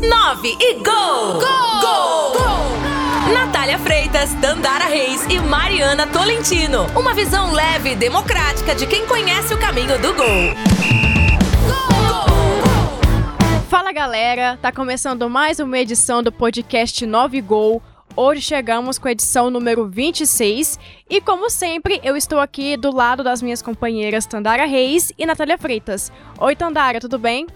9 e gol! Gol! Gol! gol! Natália Freitas, Dandara Reis e Mariana Tolentino. Uma visão leve e democrática de quem conhece o caminho do gol. Fala galera, tá começando mais uma edição do podcast 9 Gol. Hoje chegamos com a edição número 26 e, como sempre, eu estou aqui do lado das minhas companheiras Tandara Reis e Natália Freitas. Oi, Tandara, tudo bem?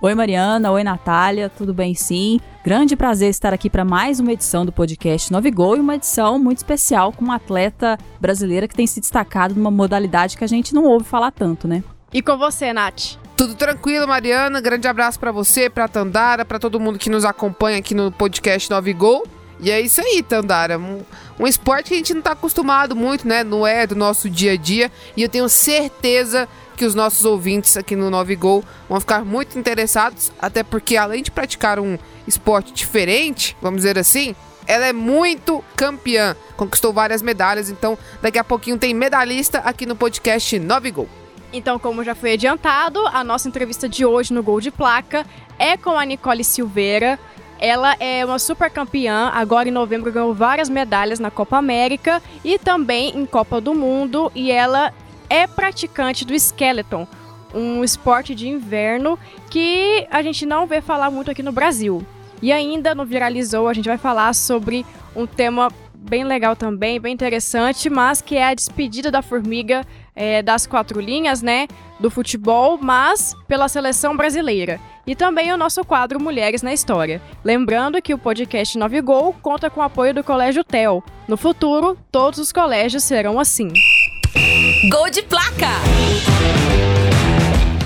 Oi, Mariana. Oi, Natália. Tudo bem, sim? Grande prazer estar aqui para mais uma edição do podcast 9 Gol e uma edição muito especial com uma atleta brasileira que tem se destacado numa modalidade que a gente não ouve falar tanto, né? E com você, Nath? Tudo tranquilo, Mariana. Grande abraço para você, para Tandara, para todo mundo que nos acompanha aqui no podcast 9 Gol. E é isso aí, Tandara. Um, um esporte que a gente não está acostumado muito, né? Não é do nosso dia a dia. E eu tenho certeza que os nossos ouvintes aqui no 9 Gol vão ficar muito interessados, até porque além de praticar um esporte diferente, vamos dizer assim, ela é muito campeã, conquistou várias medalhas, então daqui a pouquinho tem medalhista aqui no podcast 9 Gol. Então, como já foi adiantado, a nossa entrevista de hoje no Gol de Placa é com a Nicole Silveira, ela é uma super campeã, agora em novembro ganhou várias medalhas na Copa América e também em Copa do Mundo. E ela é praticante do Skeleton, um esporte de inverno que a gente não vê falar muito aqui no Brasil. E ainda no Viralizou, a gente vai falar sobre um tema bem legal também, bem interessante, mas que é a despedida da formiga é, das quatro linhas, né? Do futebol, mas pela seleção brasileira e também o nosso quadro Mulheres na História. Lembrando que o podcast 9 Gol conta com o apoio do Colégio TEL. No futuro, todos os colégios serão assim. Gol de placa!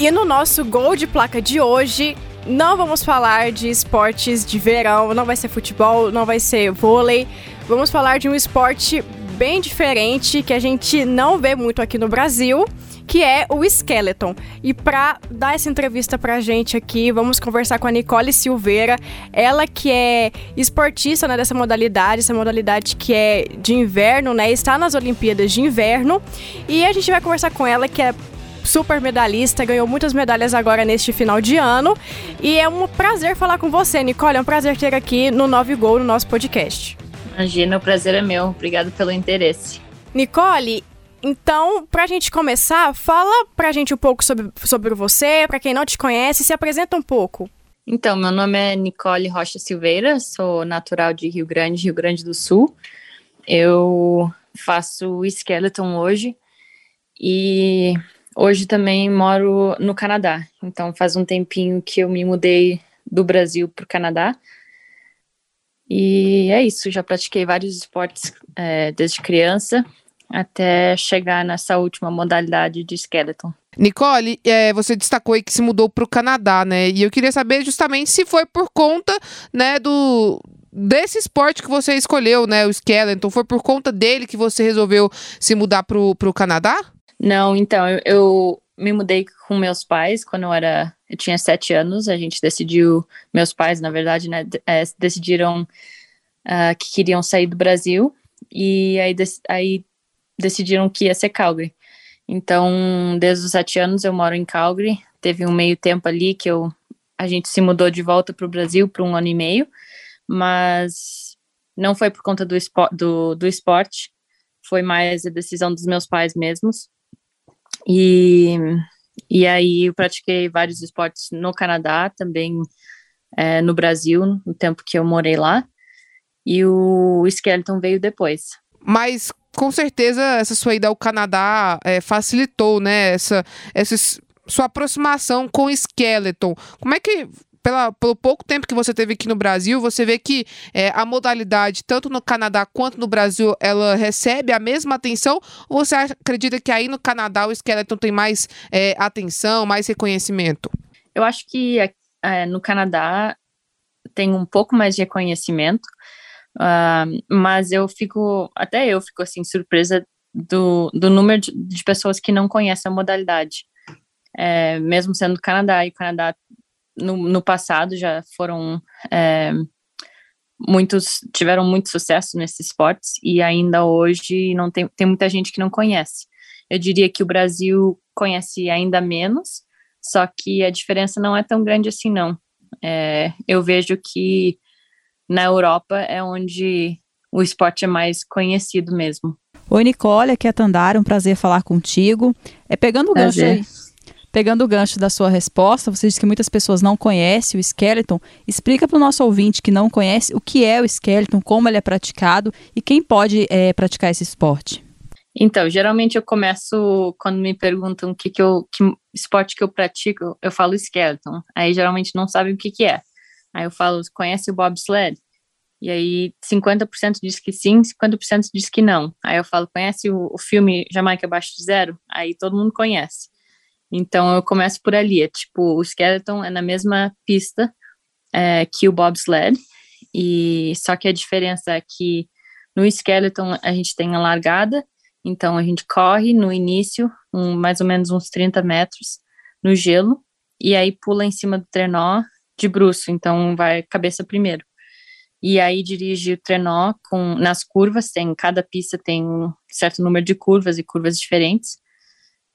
E no nosso Gol de placa de hoje, não vamos falar de esportes de verão, não vai ser futebol, não vai ser vôlei. Vamos falar de um esporte bem diferente que a gente não vê muito aqui no Brasil que é o Skeleton. E para dar essa entrevista pra gente aqui, vamos conversar com a Nicole Silveira, ela que é esportista né, dessa modalidade, essa modalidade que é de inverno, né? Está nas Olimpíadas de Inverno. E a gente vai conversar com ela que é super medalhista, ganhou muitas medalhas agora neste final de ano. E é um prazer falar com você, Nicole. É um prazer ter aqui no 9 Gol, no nosso podcast. Imagina, o prazer é meu. Obrigado pelo interesse. Nicole, então, pra gente começar, fala pra gente um pouco sobre, sobre você, pra quem não te conhece, se apresenta um pouco. Então, meu nome é Nicole Rocha Silveira, sou natural de Rio Grande, Rio Grande do Sul. Eu faço skeleton hoje e hoje também moro no Canadá. Então, faz um tempinho que eu me mudei do Brasil para o Canadá. E é isso, já pratiquei vários esportes é, desde criança até chegar nessa última modalidade de skeleton. Nicole, é, você destacou aí que se mudou para o Canadá, né? E eu queria saber justamente se foi por conta, né, do desse esporte que você escolheu, né, o skeleton, foi por conta dele que você resolveu se mudar para o Canadá? Não, então eu, eu me mudei com meus pais quando eu era, eu tinha sete anos. A gente decidiu, meus pais, na verdade, né, é, decidiram uh, que queriam sair do Brasil e aí, aí decidiram que ia ser Calgary. Então, desde os sete anos eu moro em Calgary. Teve um meio tempo ali que eu, a gente se mudou de volta para o Brasil por um ano e meio, mas não foi por conta do, espo do, do esporte, foi mais a decisão dos meus pais mesmos. E, e aí eu pratiquei vários esportes no Canadá, também é, no Brasil, no tempo que eu morei lá. E o skeleton veio depois. Mas com certeza essa sua ida ao Canadá é, facilitou, né? Essa, essa sua aproximação com Skeleton. Como é que pela, pelo pouco tempo que você teve aqui no Brasil, você vê que é, a modalidade, tanto no Canadá quanto no Brasil, ela recebe a mesma atenção? Ou você acredita que aí no Canadá o Skeleton tem mais é, atenção, mais reconhecimento? Eu acho que é, no Canadá tem um pouco mais de reconhecimento. Uh, mas eu fico, até eu fico assim, surpresa do, do número de, de pessoas que não conhecem a modalidade. É, mesmo sendo do Canadá, e Canadá no, no passado já foram é, muitos, tiveram muito sucesso nesses esportes, e ainda hoje não tem, tem muita gente que não conhece. Eu diria que o Brasil conhece ainda menos, só que a diferença não é tão grande assim, não. É, eu vejo que na Europa é onde o esporte é mais conhecido mesmo. Oi, Nicole, aqui é Tandara, um prazer falar contigo. É pegando o gancho aí. Pegando o gancho da sua resposta, você disse que muitas pessoas não conhecem o skeleton. Explica para o nosso ouvinte que não conhece o que é o skeleton, como ele é praticado e quem pode é, praticar esse esporte. Então, geralmente eu começo quando me perguntam que, que, eu, que esporte que eu pratico, eu falo skeleton. Aí geralmente não sabem o que, que é. Aí eu falo, conhece o bobsled? E aí 50% diz que sim, 50% diz que não. Aí eu falo, conhece o, o filme Jamaica Abaixo de Zero? Aí todo mundo conhece. Então eu começo por ali. É tipo, o skeleton é na mesma pista é, que o bobsled. E só que a diferença é que no skeleton a gente tem a largada, então a gente corre no início, um, mais ou menos uns 30 metros no gelo, e aí pula em cima do trenó de bruço, então vai cabeça primeiro. E aí dirige o trenó com nas curvas, tem cada pista tem um certo número de curvas e curvas diferentes.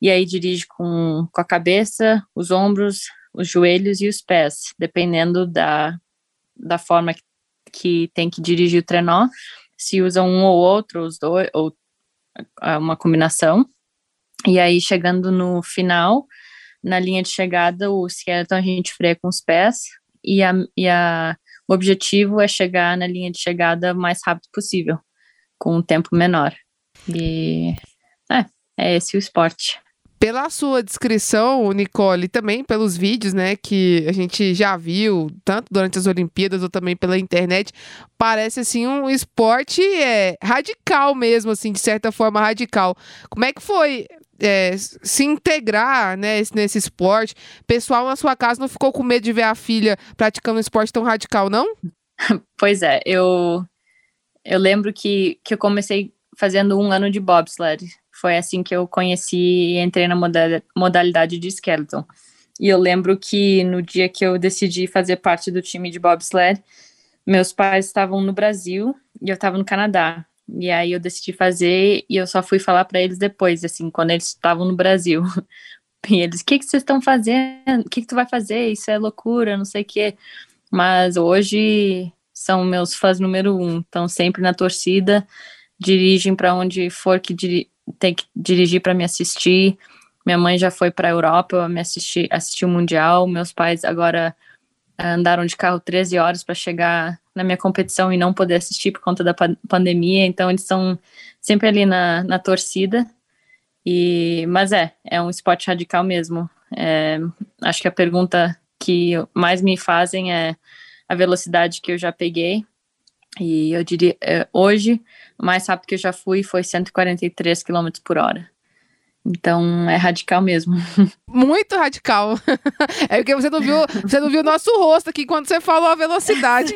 E aí dirige com, com a cabeça, os ombros, os joelhos e os pés, dependendo da, da forma que, que tem que dirigir o trenó. Se usa um ou outro, os dois, ou uma combinação. E aí, chegando no final, na linha de chegada, o skeleton a gente freia com os pés e, a, e a, o objetivo é chegar na linha de chegada o mais rápido possível, com um tempo menor. E é, é esse o esporte. Pela sua descrição, Nicole, também pelos vídeos, né, que a gente já viu, tanto durante as Olimpíadas ou também pela internet, parece assim um esporte é, radical mesmo, assim, de certa forma radical. Como é que foi é, se integrar né, nesse esporte? Pessoal na sua casa não ficou com medo de ver a filha praticando um esporte tão radical, não? Pois é, eu eu lembro que, que eu comecei fazendo um ano de bobsled foi assim que eu conheci e entrei na modalidade de skeleton. E eu lembro que no dia que eu decidi fazer parte do time de bobsled, meus pais estavam no Brasil e eu estava no Canadá. E aí eu decidi fazer e eu só fui falar para eles depois, assim, quando eles estavam no Brasil. E eles, o que, que vocês estão fazendo? O que, que tu vai fazer? Isso é loucura, não sei o quê. Mas hoje são meus fãs número um, estão sempre na torcida, dirigem para onde for que tem que dirigir para me assistir. Minha mãe já foi para a Europa me assistir, assistir o Mundial. Meus pais agora andaram de carro 13 horas para chegar na minha competição e não poder assistir por conta da pandemia. Então, eles estão sempre ali na, na torcida. E, mas é, é um esporte radical mesmo. É, acho que a pergunta que mais me fazem é a velocidade que eu já peguei. E eu diria, é, hoje, o mais rápido que eu já fui foi 143 km por hora. Então é radical mesmo. Muito radical. É porque você não viu, você não viu o nosso rosto aqui quando você falou a velocidade.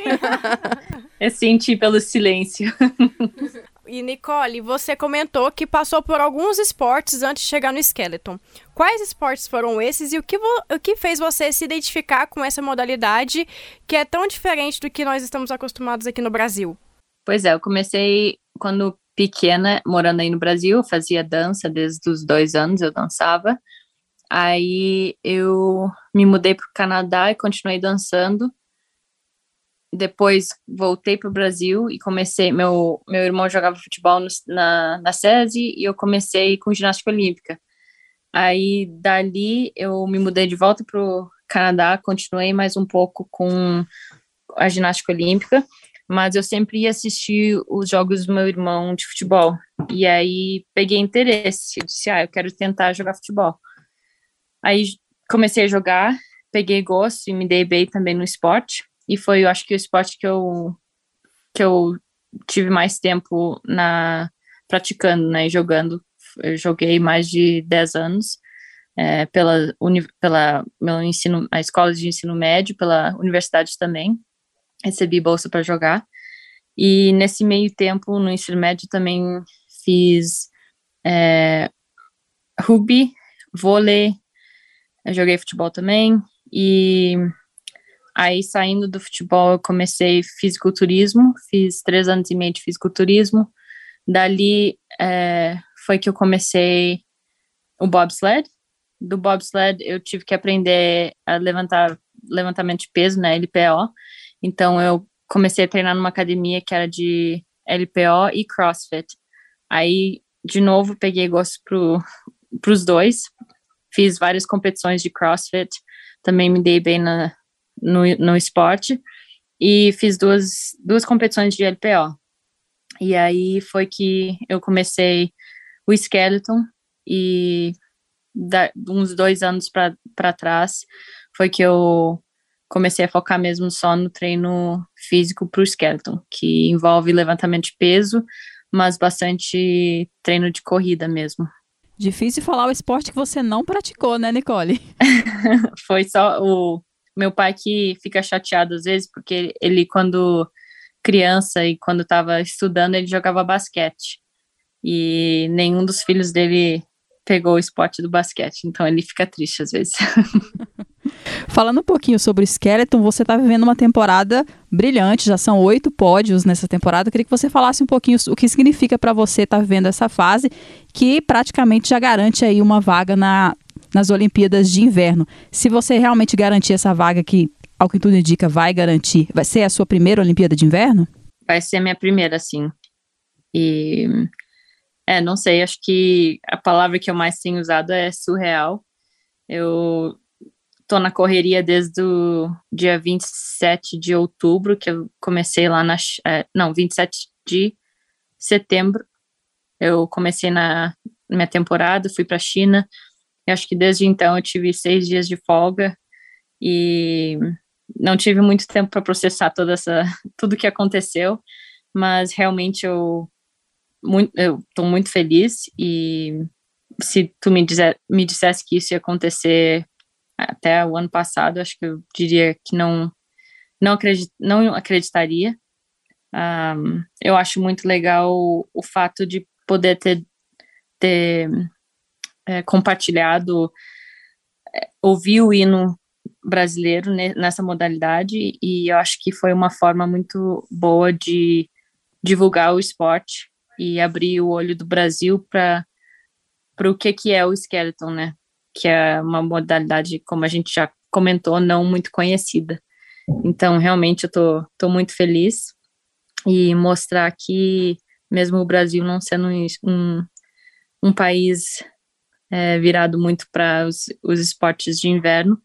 Eu senti pelo silêncio. E Nicole, você comentou que passou por alguns esportes antes de chegar no Skeleton. Quais esportes foram esses e o que, o que fez você se identificar com essa modalidade que é tão diferente do que nós estamos acostumados aqui no Brasil? Pois é, eu comecei quando pequena, morando aí no Brasil, fazia dança desde os dois anos, eu dançava. Aí eu me mudei para o Canadá e continuei dançando depois voltei para o Brasil e comecei. Meu, meu irmão jogava futebol no, na, na SESI e eu comecei com ginástica olímpica. Aí dali eu me mudei de volta para o Canadá, continuei mais um pouco com a ginástica olímpica, mas eu sempre ia assistir os jogos do meu irmão de futebol. E aí peguei interesse, eu disse, ah, eu quero tentar jogar futebol. Aí comecei a jogar, peguei gosto e me dei bem também no esporte e foi, eu acho que o esporte que eu que eu tive mais tempo na praticando, né, jogando. Eu joguei mais de 10 anos é, pela pela meu ensino, a escola de ensino médio, pela universidade também. Recebi bolsa para jogar. E nesse meio tempo, no ensino médio, também fiz é, rugby, vôlei, joguei futebol também. E Aí, saindo do futebol, eu comecei fisiculturismo, fiz três anos e meio de fisiculturismo. Dali é, foi que eu comecei o bobsled. Do bobsled, eu tive que aprender a levantar levantamento de peso, né, LPO. Então eu comecei a treinar numa academia que era de LPO e CrossFit. Aí, de novo, peguei gosto para os dois. Fiz várias competições de CrossFit. Também me dei bem na, no, no esporte. E fiz duas, duas competições de LPO. E aí foi que eu comecei o Skeleton e da, uns dois anos para trás foi que eu comecei a focar mesmo só no treino físico para o skeleton, que envolve levantamento de peso, mas bastante treino de corrida mesmo. Difícil falar o esporte que você não praticou, né, Nicole? Foi só o meu pai que fica chateado às vezes, porque ele, quando criança e quando estava estudando, ele jogava basquete. E nenhum dos filhos dele pegou o esporte do basquete, então ele fica triste às vezes. Falando um pouquinho sobre o Skeleton, você está vivendo uma temporada brilhante, já são oito pódios nessa temporada. Eu queria que você falasse um pouquinho o que significa para você estar tá vivendo essa fase, que praticamente já garante aí uma vaga na, nas Olimpíadas de Inverno. Se você realmente garantir essa vaga que, ao que tudo indica, vai garantir, vai ser a sua primeira Olimpíada de Inverno? Vai ser a minha primeira, sim. E é, não sei, acho que a palavra que eu mais tenho usado é surreal. Eu tô na correria desde o dia 27 de outubro, que eu comecei lá na. É, não, 27 de setembro. Eu comecei na minha temporada, fui para a China. E acho que desde então eu tive seis dias de folga e não tive muito tempo para processar toda essa tudo que aconteceu, mas realmente eu muito, eu estou muito feliz e se tu me, dizer, me dissesse que isso ia acontecer até o ano passado, acho que eu diria que não não, acredit, não acreditaria. Um, eu acho muito legal o, o, fato de poder ter, ter é, compartilhado, é, ouvir o hino brasileiro nessa modalidade e eu acho que foi uma forma muito boa de divulgar o esporte e abrir o olho do Brasil para o que, que é o skeleton, né? Que é uma modalidade, como a gente já comentou, não muito conhecida. Então, realmente, eu tô, tô muito feliz e mostrar que, mesmo o Brasil não sendo um, um país é, virado muito para os, os esportes de inverno,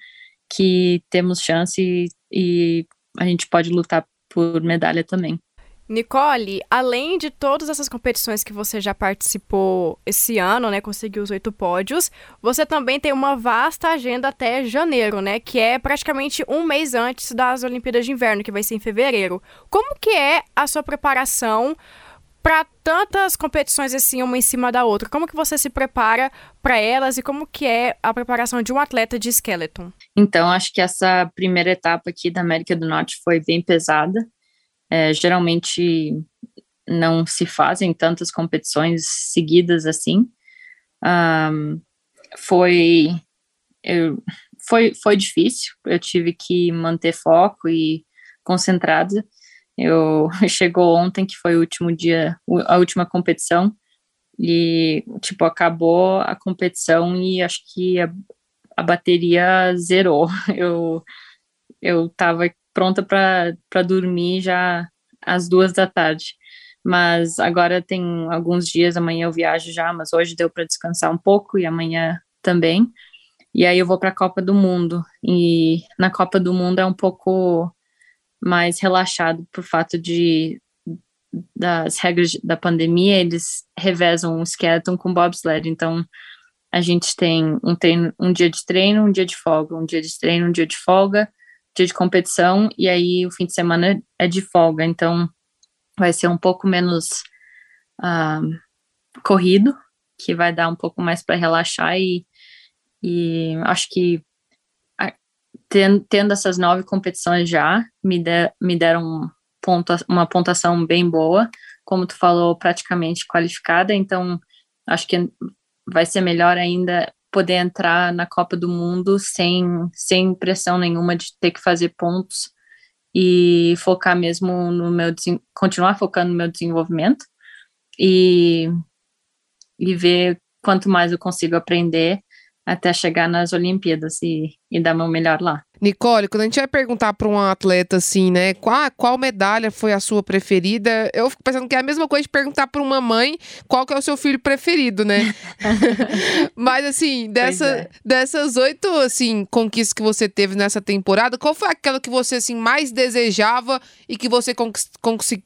que temos chance e, e a gente pode lutar por medalha também. Nicole, além de todas essas competições que você já participou esse ano, né, conseguiu os oito pódios, você também tem uma vasta agenda até janeiro, né, que é praticamente um mês antes das Olimpíadas de Inverno, que vai ser em fevereiro. Como que é a sua preparação para tantas competições assim, uma em cima da outra? Como que você se prepara para elas e como que é a preparação de um atleta de skeleton? Então, acho que essa primeira etapa aqui da América do Norte foi bem pesada é, geralmente não se fazem tantas competições seguidas assim. Um, foi, eu, foi, foi difícil, eu tive que manter foco e concentrada. Eu chegou ontem, que foi o último dia, a última competição, e tipo, acabou a competição e acho que a, a bateria zerou. Eu, eu tava pronta para dormir já às duas da tarde. Mas agora tem alguns dias, amanhã eu viajo já, mas hoje deu para descansar um pouco e amanhã também. E aí eu vou para a Copa do Mundo. E na Copa do Mundo é um pouco mais relaxado por fato de das regras da pandemia, eles revezam o skeleton com bobsled. Então a gente tem um treino, um dia de treino, um dia de folga, um dia de treino, um dia de folga, dia de competição e aí o fim de semana é de folga, então vai ser um pouco menos uh, corrido, que vai dar um pouco mais para relaxar e, e acho que tendo, tendo essas nove competições já, me, de, me deram pontua, uma pontuação bem boa, como tu falou, praticamente qualificada, então acho que vai ser melhor ainda poder entrar na Copa do Mundo sem, sem pressão nenhuma de ter que fazer pontos e focar mesmo no meu continuar focando no meu desenvolvimento e, e ver quanto mais eu consigo aprender até chegar nas Olimpíadas e, e dar meu melhor lá. Nicole, quando a gente vai perguntar para um atleta assim, né, qual, qual medalha foi a sua preferida, eu fico pensando que é a mesma coisa de perguntar para uma mãe qual que é o seu filho preferido, né? Mas assim, dessa, é. dessas oito assim conquistas que você teve nessa temporada, qual foi aquela que você assim mais desejava e que você conquist,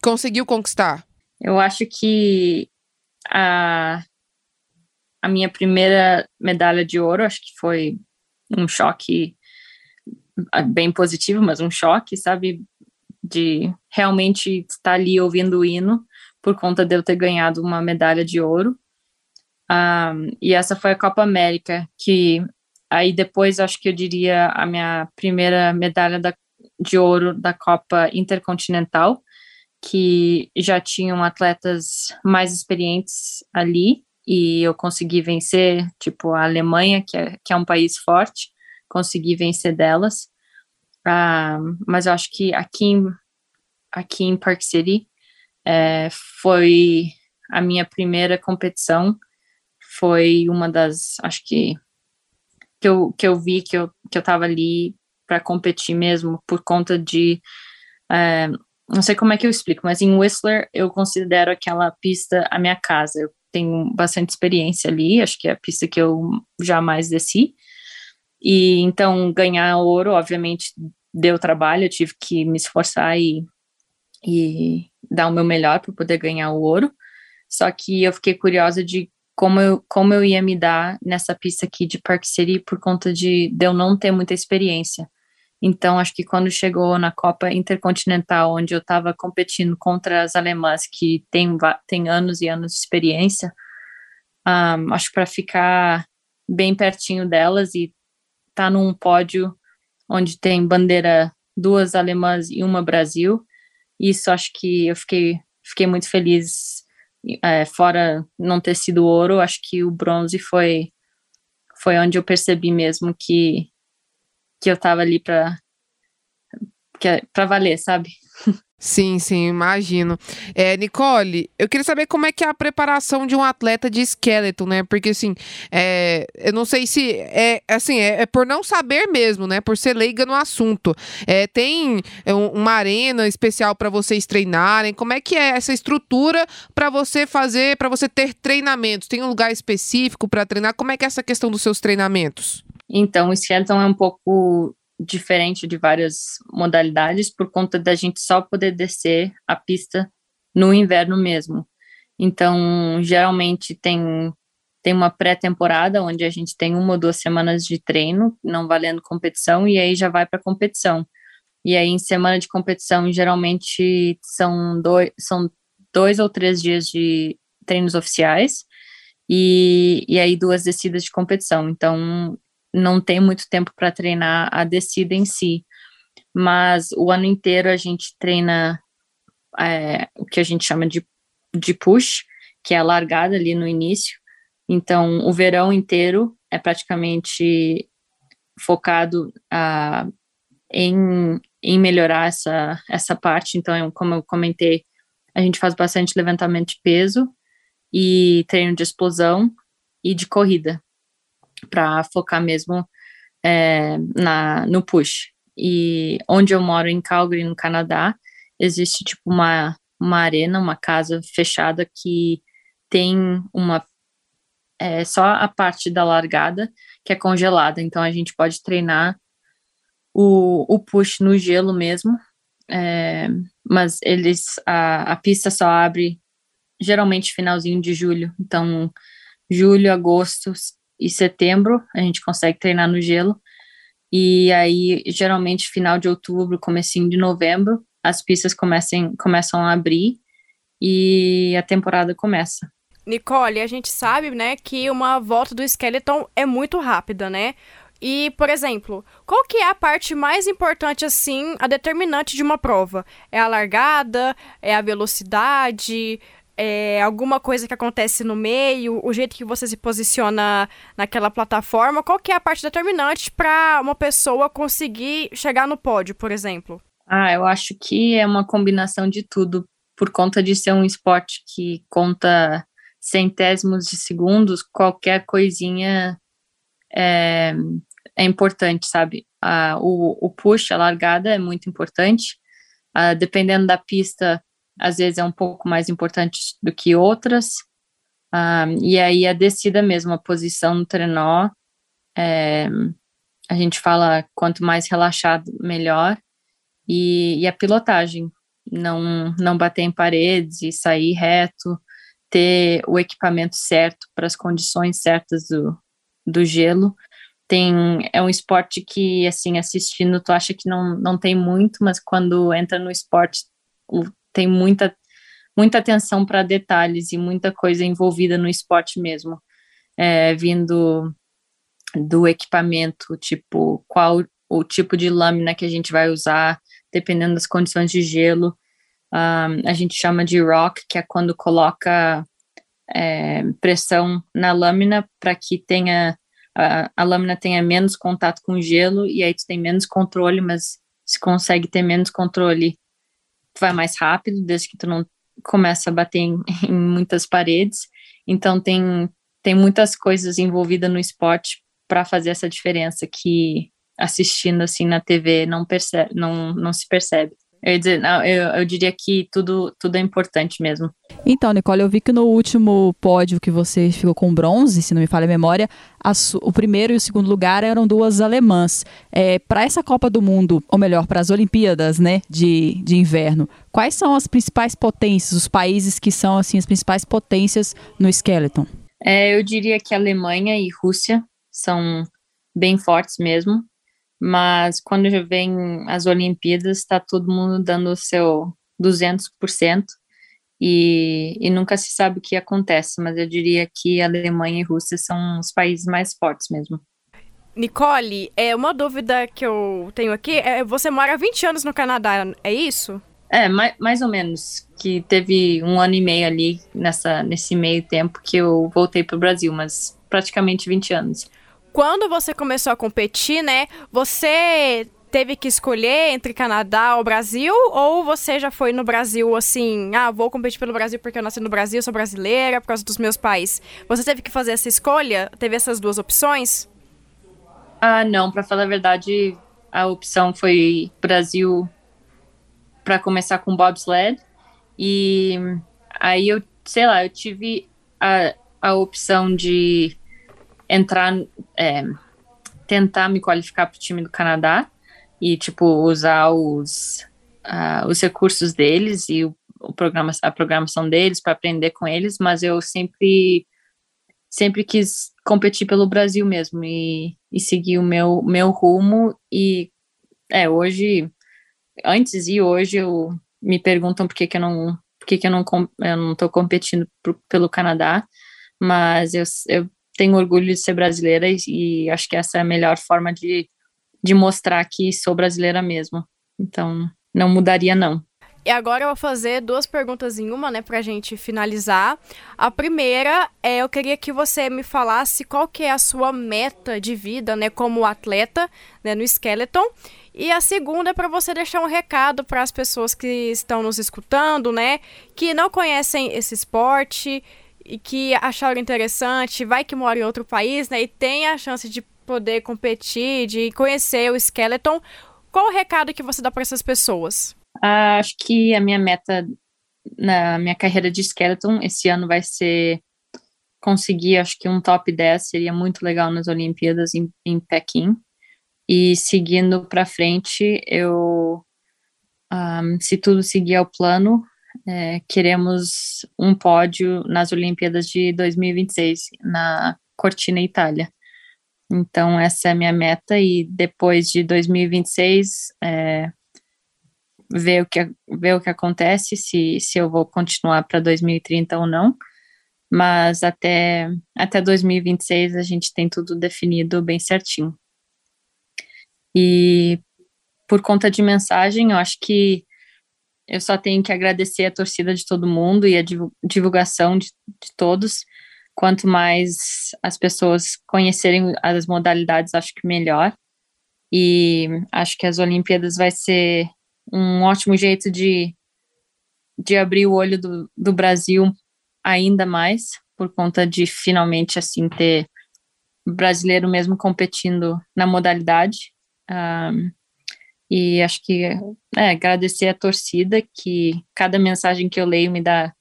conseguiu conquistar? Eu acho que a a minha primeira medalha de ouro, acho que foi um choque ah, bem positivo, mas um choque, sabe? De realmente estar ali ouvindo o hino por conta de eu ter ganhado uma medalha de ouro. Um, e essa foi a Copa América, que aí depois acho que eu diria a minha primeira medalha da, de ouro da Copa Intercontinental, que já tinham atletas mais experientes ali, e eu consegui vencer, tipo, a Alemanha, que é, que é um país forte, consegui vencer delas. Uh, mas eu acho que aqui em, aqui em Park City é, foi a minha primeira competição, foi uma das, acho que, que eu, que eu vi que eu, que eu tava ali para competir mesmo, por conta de, é, não sei como é que eu explico, mas em Whistler eu considero aquela pista a minha casa, eu tenho bastante experiência ali, acho que é a pista que eu jamais desci. E então ganhar ouro, obviamente, deu trabalho, eu tive que me esforçar e, e dar o meu melhor para poder ganhar o ouro. Só que eu fiquei curiosa de como eu, como eu ia me dar nessa pista aqui de Park City por conta de, de eu não ter muita experiência. Então, acho que quando chegou na Copa Intercontinental, onde eu estava competindo contra as alemãs que têm tem anos e anos de experiência, um, acho para ficar bem pertinho delas e estar tá num pódio onde tem bandeira duas alemãs e uma Brasil, isso acho que eu fiquei, fiquei muito feliz. É, fora não ter sido ouro, acho que o bronze foi foi onde eu percebi mesmo que que eu tava ali para para valer, sabe? Sim, sim, imagino. É, Nicole, eu queria saber como é que é a preparação de um atleta de skeleton, né? Porque, assim, é, eu não sei se é assim, é, é, por não saber mesmo, né? Por ser leiga no assunto. É, tem é, uma arena especial para vocês treinarem? Como é que é essa estrutura para você fazer, para você ter treinamentos? Tem um lugar específico para treinar? Como é que é essa questão dos seus treinamentos? Então, o skeleton é um pouco diferente de várias modalidades por conta da gente só poder descer a pista no inverno mesmo. Então, geralmente tem tem uma pré-temporada onde a gente tem uma ou duas semanas de treino, não valendo competição, e aí já vai para competição. E aí, em semana de competição, geralmente são dois, são dois ou três dias de treinos oficiais, e, e aí duas descidas de competição. Então, não tem muito tempo para treinar a descida em si, mas o ano inteiro a gente treina é, o que a gente chama de, de push, que é a largada ali no início. Então, o verão inteiro é praticamente focado uh, em, em melhorar essa, essa parte. Então, como eu comentei, a gente faz bastante levantamento de peso e treino de explosão e de corrida para focar mesmo é, na, no push. E onde eu moro, em Calgary, no Canadá, existe tipo uma, uma arena, uma casa fechada que tem uma é, só a parte da largada que é congelada, então a gente pode treinar o, o push no gelo mesmo, é, mas eles a, a pista só abre geralmente finalzinho de julho, então julho, agosto e setembro a gente consegue treinar no gelo. E aí, geralmente, final de outubro, comecinho de novembro, as pistas comecem, começam a abrir e a temporada começa. Nicole, a gente sabe, né, que uma volta do Skeleton é muito rápida, né? E, por exemplo, qual que é a parte mais importante, assim, a determinante de uma prova? É a largada? É a velocidade? É, alguma coisa que acontece no meio, o jeito que você se posiciona naquela plataforma, qual que é a parte determinante para uma pessoa conseguir chegar no pódio, por exemplo? Ah, eu acho que é uma combinação de tudo, por conta de ser um esporte que conta centésimos de segundos, qualquer coisinha é, é importante, sabe? Uh, o, o push, a largada é muito importante. Uh, dependendo da pista, às vezes é um pouco mais importante do que outras. Uh, e aí a descida mesmo, a posição no trenó, é, a gente fala quanto mais relaxado, melhor. E, e a pilotagem, não, não bater em paredes e sair reto, ter o equipamento certo para as condições certas do, do gelo. Tem, é um esporte que, assim, assistindo, tu acha que não, não tem muito, mas quando entra no esporte, tem muita, muita atenção para detalhes e muita coisa envolvida no esporte mesmo. É, vindo do equipamento, tipo, qual o tipo de lâmina que a gente vai usar, dependendo das condições de gelo. Um, a gente chama de rock, que é quando coloca é, pressão na lâmina para que tenha a, a, lâmina tenha menos contato com o gelo e aí tu tem menos controle, mas se consegue ter menos controle, vai mais rápido, desde que tu não começa a bater em, em muitas paredes. Então tem tem muitas coisas envolvidas no esporte para fazer essa diferença que assistindo assim na TV não percebe, não, não se percebe. Eu, dizer, não, eu, eu, diria que tudo, tudo é importante mesmo. Então, Nicole, eu vi que no último pódio que você ficou com bronze, se não me falha a memória, a, o primeiro e o segundo lugar eram duas alemãs. É, para essa Copa do Mundo, ou melhor, para as Olimpíadas né, de, de inverno, quais são as principais potências, os países que são assim as principais potências no skeleton? É, eu diria que Alemanha e Rússia são bem fortes mesmo mas quando já vem as Olimpíadas, está todo mundo dando o seu 200%, e, e nunca se sabe o que acontece, mas eu diria que a Alemanha e a Rússia são os países mais fortes mesmo. Nicole, é uma dúvida que eu tenho aqui, é, você mora há 20 anos no Canadá, é isso? É, mais, mais ou menos, que teve um ano e meio ali nessa, nesse meio tempo que eu voltei para o Brasil, mas praticamente 20 anos quando você começou a competir, né? Você teve que escolher entre Canadá ou Brasil? Ou você já foi no Brasil assim, ah, vou competir pelo Brasil porque eu nasci no Brasil, sou brasileira, por causa dos meus pais? Você teve que fazer essa escolha? Teve essas duas opções? Ah, não, para falar a verdade, a opção foi Brasil para começar com bobsled. E aí eu, sei lá, eu tive a, a opção de entrar, é, tentar me qualificar para o time do Canadá e, tipo, usar os, uh, os recursos deles e o, o programa, a programação deles para aprender com eles, mas eu sempre sempre quis competir pelo Brasil mesmo e, e seguir o meu, meu rumo e é, hoje, antes e hoje eu me perguntam por que, que eu não por que, que eu não eu não tô competindo pro, pelo Canadá, mas eu, eu tenho orgulho de ser brasileira e, e acho que essa é a melhor forma de, de mostrar que sou brasileira mesmo. Então, não mudaria, não. E agora eu vou fazer duas perguntas em uma, né, pra gente finalizar. A primeira é, eu queria que você me falasse qual que é a sua meta de vida, né, como atleta, né, no Skeleton. E a segunda é para você deixar um recado para as pessoas que estão nos escutando, né, que não conhecem esse esporte, e que acharam interessante, vai que mora em outro país, né, e tem a chance de poder competir, de conhecer o Skeleton, qual o recado que você dá para essas pessoas? Ah, acho que a minha meta na minha carreira de Skeleton esse ano vai ser conseguir, acho que um top 10 seria muito legal nas Olimpíadas em, em Pequim. E seguindo para frente, eu, um, se tudo seguir ao plano, é, queremos um pódio nas Olimpíadas de 2026 na Cortina Itália. Então essa é a minha meta e depois de 2026 é, ver o que ver o que acontece se se eu vou continuar para 2030 ou não. Mas até até 2026 a gente tem tudo definido bem certinho. E por conta de mensagem, eu acho que eu só tenho que agradecer a torcida de todo mundo e a divulgação de, de todos. Quanto mais as pessoas conhecerem as modalidades, acho que melhor. E acho que as Olimpíadas vai ser um ótimo jeito de, de abrir o olho do, do Brasil ainda mais, por conta de finalmente assim ter brasileiro mesmo competindo na modalidade. Um, e acho que é, agradecer a torcida, que cada mensagem que eu leio me dá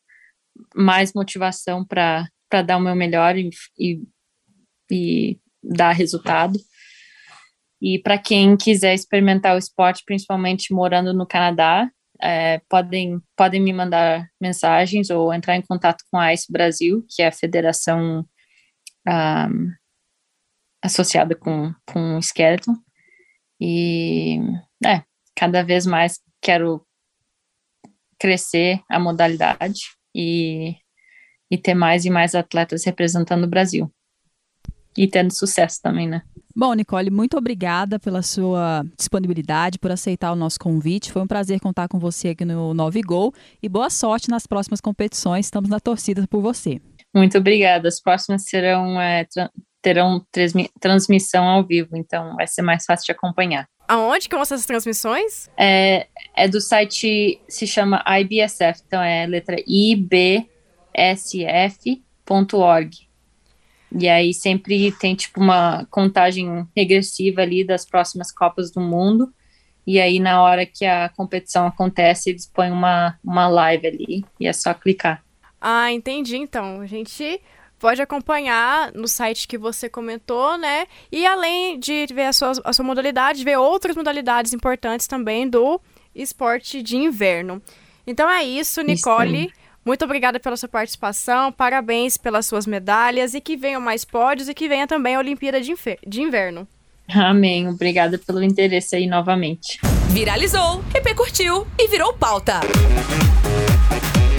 mais motivação para dar o meu melhor e, e, e dar resultado. E para quem quiser experimentar o esporte, principalmente morando no Canadá, é, podem, podem me mandar mensagens ou entrar em contato com a ICE Brasil, que é a federação um, associada com, com o Skeleton. E, é, cada vez mais quero crescer a modalidade e, e ter mais e mais atletas representando o Brasil. E tendo sucesso também, né? Bom, Nicole, muito obrigada pela sua disponibilidade, por aceitar o nosso convite. Foi um prazer contar com você aqui no Nove Gol e boa sorte nas próximas competições. Estamos na torcida por você. Muito obrigada. As próximas serão é, terão transmissão ao vivo, então vai ser mais fácil de acompanhar. Aonde que vão essas transmissões? É, é do site, se chama IBSF, então é letra ibsf.org. E aí sempre tem tipo uma contagem regressiva ali das próximas Copas do Mundo. E aí na hora que a competição acontece, eles põem uma, uma live ali e é só clicar. Ah, entendi. Então, a gente pode acompanhar no site que você comentou, né? E além de ver a sua, a sua modalidade, ver outras modalidades importantes também do esporte de inverno. Então é isso, Nicole. Isso muito obrigada pela sua participação, parabéns pelas suas medalhas e que venham mais pódios e que venha também a Olimpíada de, de Inverno. Amém. Obrigada pelo interesse aí novamente. Viralizou, repercutiu e virou pauta.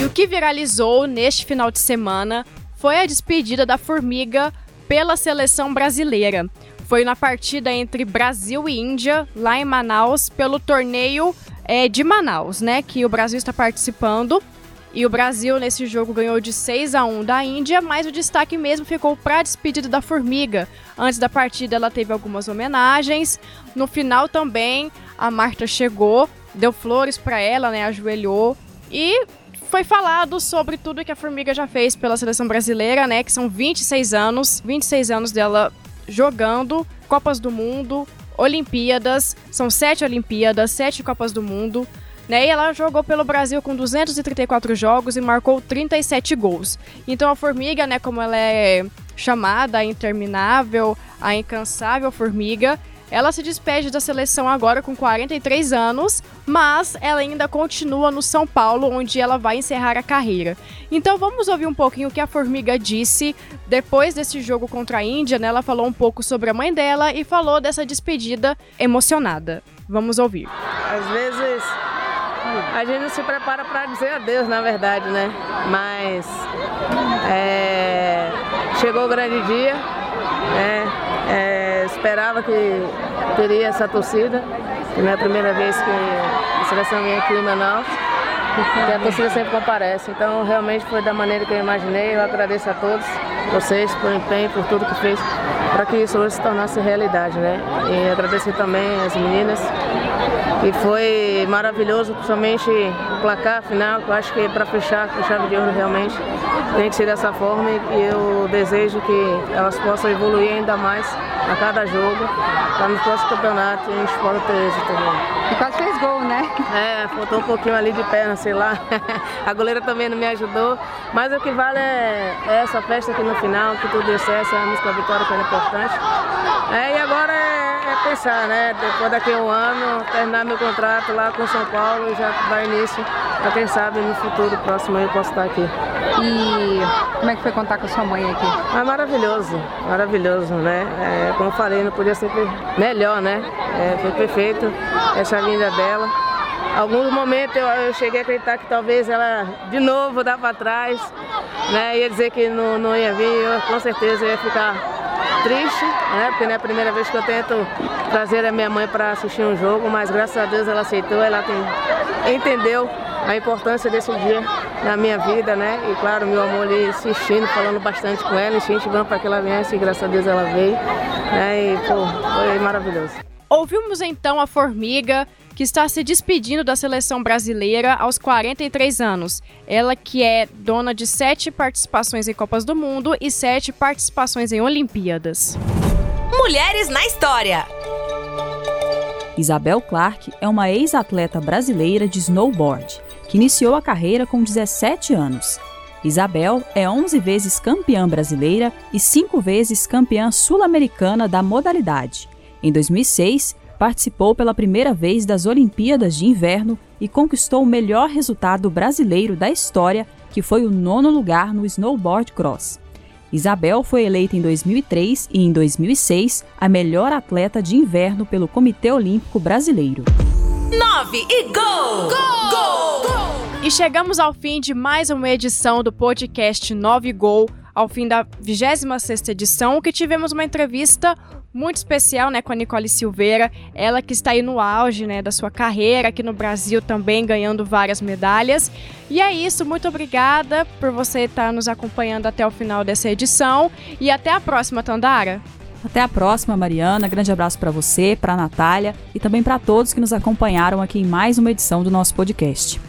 E o que viralizou neste final de semana foi a despedida da Formiga pela seleção brasileira. Foi na partida entre Brasil e Índia, lá em Manaus, pelo torneio é, de Manaus, né? Que o Brasil está participando. E o Brasil nesse jogo ganhou de 6 a 1 da Índia, mas o destaque mesmo ficou para a despedida da Formiga. Antes da partida ela teve algumas homenagens. No final também a Marta chegou, deu flores para ela, né, ajoelhou e foi falado sobre tudo que a Formiga já fez pela seleção brasileira, né, que são 26 anos, 26 anos dela jogando Copas do Mundo, Olimpíadas, são sete Olimpíadas, sete Copas do Mundo. Né? E ela jogou pelo Brasil com 234 jogos e marcou 37 gols. Então a Formiga, né, como ela é chamada a interminável, a incansável Formiga, ela se despede da seleção agora com 43 anos, mas ela ainda continua no São Paulo, onde ela vai encerrar a carreira. Então vamos ouvir um pouquinho o que a Formiga disse depois desse jogo contra a Índia. Né? Ela falou um pouco sobre a mãe dela e falou dessa despedida emocionada. Vamos ouvir. Às vezes a gente se prepara para dizer adeus, na verdade, né? Mas é, chegou o grande dia, né? Esperava que teria essa torcida, que não é a primeira vez que a seleção vem aqui em Manaus, que a torcida sempre comparece. Então realmente foi da maneira que eu imaginei. Eu agradeço a todos vocês por empenho, por tudo que fez para que isso hoje se tornasse realidade, né? E agradecer também as meninas e foi maravilhoso, principalmente o placar final, que eu acho que para fechar com chave de ouro realmente tem que ser dessa forma e eu desejo que elas possam evoluir ainda mais a cada jogo, para no próximo campeonato a gente possa ter êxito também. E quase fez gol, né? É, faltou um pouquinho ali de perna, sei lá. a goleira também não me ajudou, mas o que vale é, é essa festa aqui no final, que tudo deu certo, a música vitória que era importante. É, e agora é, é pensar, né? Depois daqui a um ano, terminar meu contrato lá com São Paulo e já dar início para quem sabe no futuro próximo eu posso estar aqui. E como é que foi contar com a sua mãe aqui? Ah, maravilhoso, maravilhoso, né? É, como falei, não podia ser melhor, né? É, foi perfeito essa vinda dela. Alguns momentos eu, eu, cheguei a acreditar que talvez ela de novo dá para trás, né? Ia dizer que não, não ia vir, eu com certeza ia ficar triste, né? Porque não é a primeira vez que eu tento trazer a minha mãe para assistir um jogo, mas graças a Deus ela aceitou, ela tem, entendeu a importância desse dia na minha vida, né? E claro, meu amor ali insistindo, falando bastante com ela, incentivando para que ela viesse, e graças a Deus ela veio, né? E pô, foi maravilhoso. Ouvimos então a Formiga, que está se despedindo da seleção brasileira aos 43 anos. Ela que é dona de sete participações em Copas do Mundo e sete participações em Olimpíadas. Mulheres na História. Isabel Clark é uma ex-atleta brasileira de snowboard, que iniciou a carreira com 17 anos. Isabel é 11 vezes campeã brasileira e 5 vezes campeã sul-americana da modalidade. Em 2006, participou pela primeira vez das Olimpíadas de Inverno e conquistou o melhor resultado brasileiro da história, que foi o nono lugar no snowboard cross. Isabel foi eleita em 2003 e em 2006 a melhor atleta de inverno pelo Comitê Olímpico Brasileiro. 9 e gol! Gol! Gol! E chegamos ao fim de mais uma edição do podcast 9 Gol, ao fim da 26ª edição, que tivemos uma entrevista muito especial, né, com a Nicole Silveira, ela que está aí no auge, né, da sua carreira aqui no Brasil também ganhando várias medalhas. E é isso, muito obrigada por você estar nos acompanhando até o final dessa edição e até a próxima, Tandara. Até a próxima, Mariana. Grande abraço para você, para Natália e também para todos que nos acompanharam aqui em mais uma edição do nosso podcast.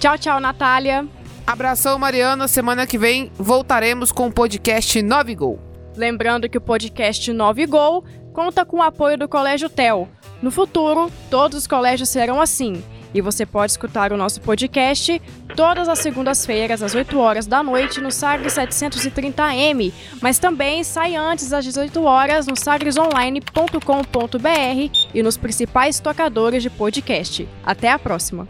Tchau, tchau, Natália. Abração, Mariana. Semana que vem voltaremos com o podcast 9 Gol. Lembrando que o podcast 9 Gol conta com o apoio do Colégio TEL. No futuro, todos os colégios serão assim. E você pode escutar o nosso podcast todas as segundas-feiras, às 8 horas da noite, no Sagres 730M, mas também sai antes às 18 horas no sagresonline.com.br e nos principais tocadores de podcast. Até a próxima!